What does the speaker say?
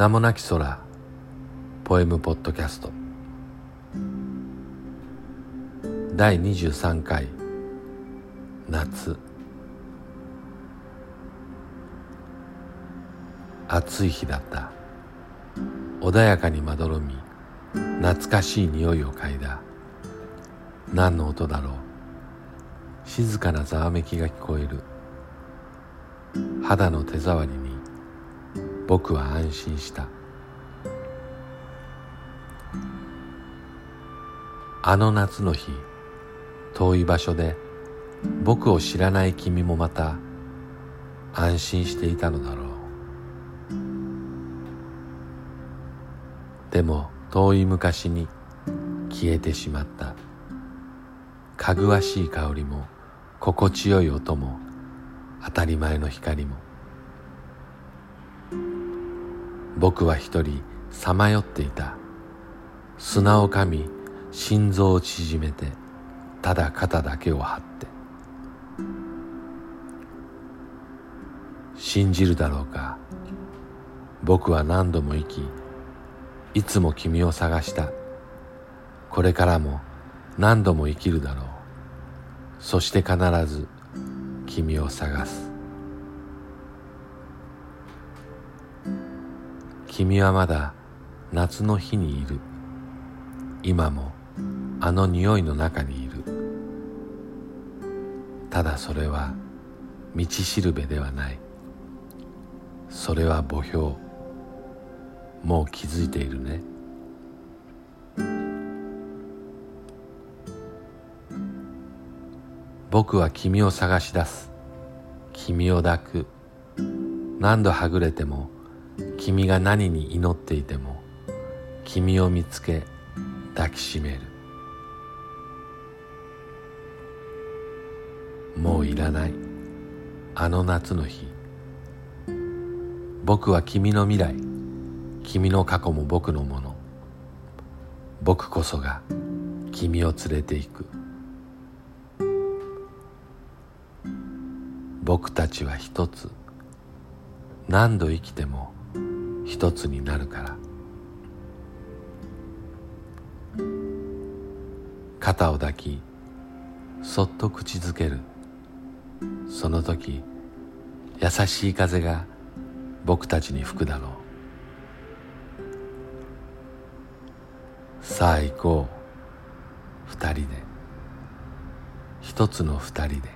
名もなき空。ポエムポッドキャスト。第23回。夏。暑い日だった。穏やかにまどろみ。懐かしい匂いを嗅いだ。何の音だろう。静かなざわめきが聞こえる。肌の手触りに僕は安心した。あの夏の日遠い場所で僕を知らない君もまた安心していたのだろう。でも遠い昔に消えてしまった。かぐわしい香りも心地よい音も当たり前の光も。僕は一人さまよっていた。砂をかみ心臓を縮めてただ肩だけを張って。信じるだろうか。僕は何度も生きいつも君を探した。これからも何度も生きるだろう。そして必ず君を探す。君はまだ夏の日にいる。今もあの匂いの中にいる。ただそれは道しるべではない。それは墓標。もう気づいているね。僕は君を探し出す。君を抱く。何度はぐれても君が何に祈っていても君を見つけ抱きしめる。もういらない。あの夏の日。僕は君の未来。君の過去も僕のもの。僕こそが君を連れて行く。僕たちは一つ。何度生きても一つになるから。肩を抱きそっと口づける。その時優しい風が僕たちに吹くだろう。さあ行こう。二人で。一つの二人で。